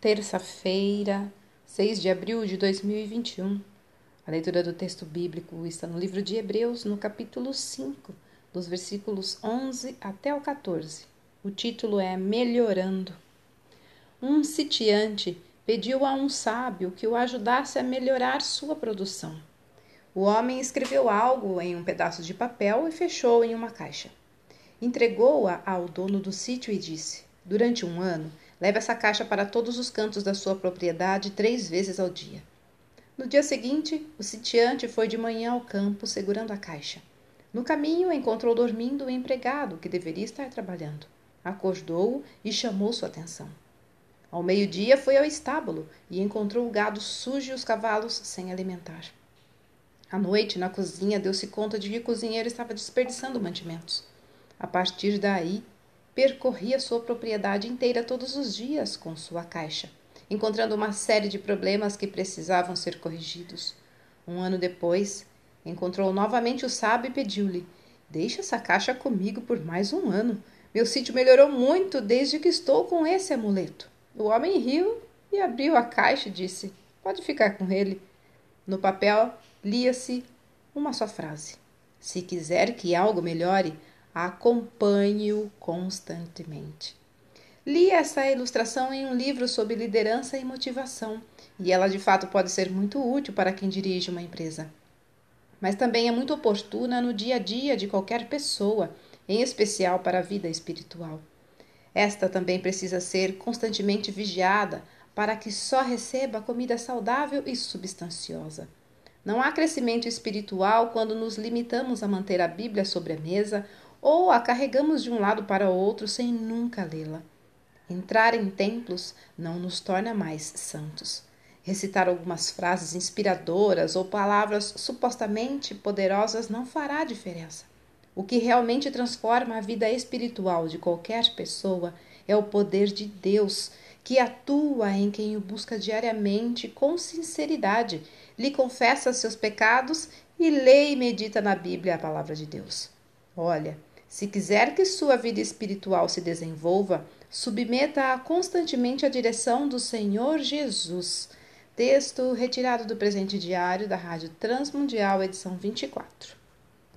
terça-feira, 6 de abril de 2021. A leitura do texto bíblico está no livro de Hebreus, no capítulo 5, dos versículos 11 até o 14. O título é Melhorando. Um sitiante pediu a um sábio que o ajudasse a melhorar sua produção. O homem escreveu algo em um pedaço de papel e fechou em uma caixa. Entregou-a ao dono do sítio e disse: Durante um ano, leve essa caixa para todos os cantos da sua propriedade três vezes ao dia. No dia seguinte, o sitiante foi de manhã ao campo segurando a caixa. No caminho, encontrou dormindo o empregado que deveria estar trabalhando. Acordou-o e chamou sua atenção. Ao meio-dia, foi ao estábulo e encontrou o gado sujo e os cavalos sem alimentar. À noite, na cozinha, deu-se conta de que o cozinheiro estava desperdiçando mantimentos. A partir daí, percorria sua propriedade inteira todos os dias com sua caixa, encontrando uma série de problemas que precisavam ser corrigidos. Um ano depois, encontrou novamente o sábio e pediu-lhe: Deixe essa caixa comigo por mais um ano. Meu sítio melhorou muito desde que estou com esse amuleto. O homem riu e abriu a caixa e disse: Pode ficar com ele. No papel lia-se uma só frase: Se quiser que algo melhore, acompanhe-o constantemente. Li essa ilustração em um livro sobre liderança e motivação, e ela de fato pode ser muito útil para quem dirige uma empresa. Mas também é muito oportuna no dia a dia de qualquer pessoa, em especial para a vida espiritual. Esta também precisa ser constantemente vigiada para que só receba comida saudável e substanciosa. Não há crescimento espiritual quando nos limitamos a manter a Bíblia sobre a mesa ou a carregamos de um lado para outro sem nunca lê-la. Entrar em templos não nos torna mais santos. Recitar algumas frases inspiradoras ou palavras supostamente poderosas não fará diferença. O que realmente transforma a vida espiritual de qualquer pessoa é o poder de Deus que atua em quem o busca diariamente com sinceridade, lhe confessa seus pecados e lê e medita na Bíblia a palavra de Deus. Olha, se quiser que sua vida espiritual se desenvolva, submeta-a constantemente à direção do Senhor Jesus. Texto retirado do presente diário da Rádio Transmundial, edição 24.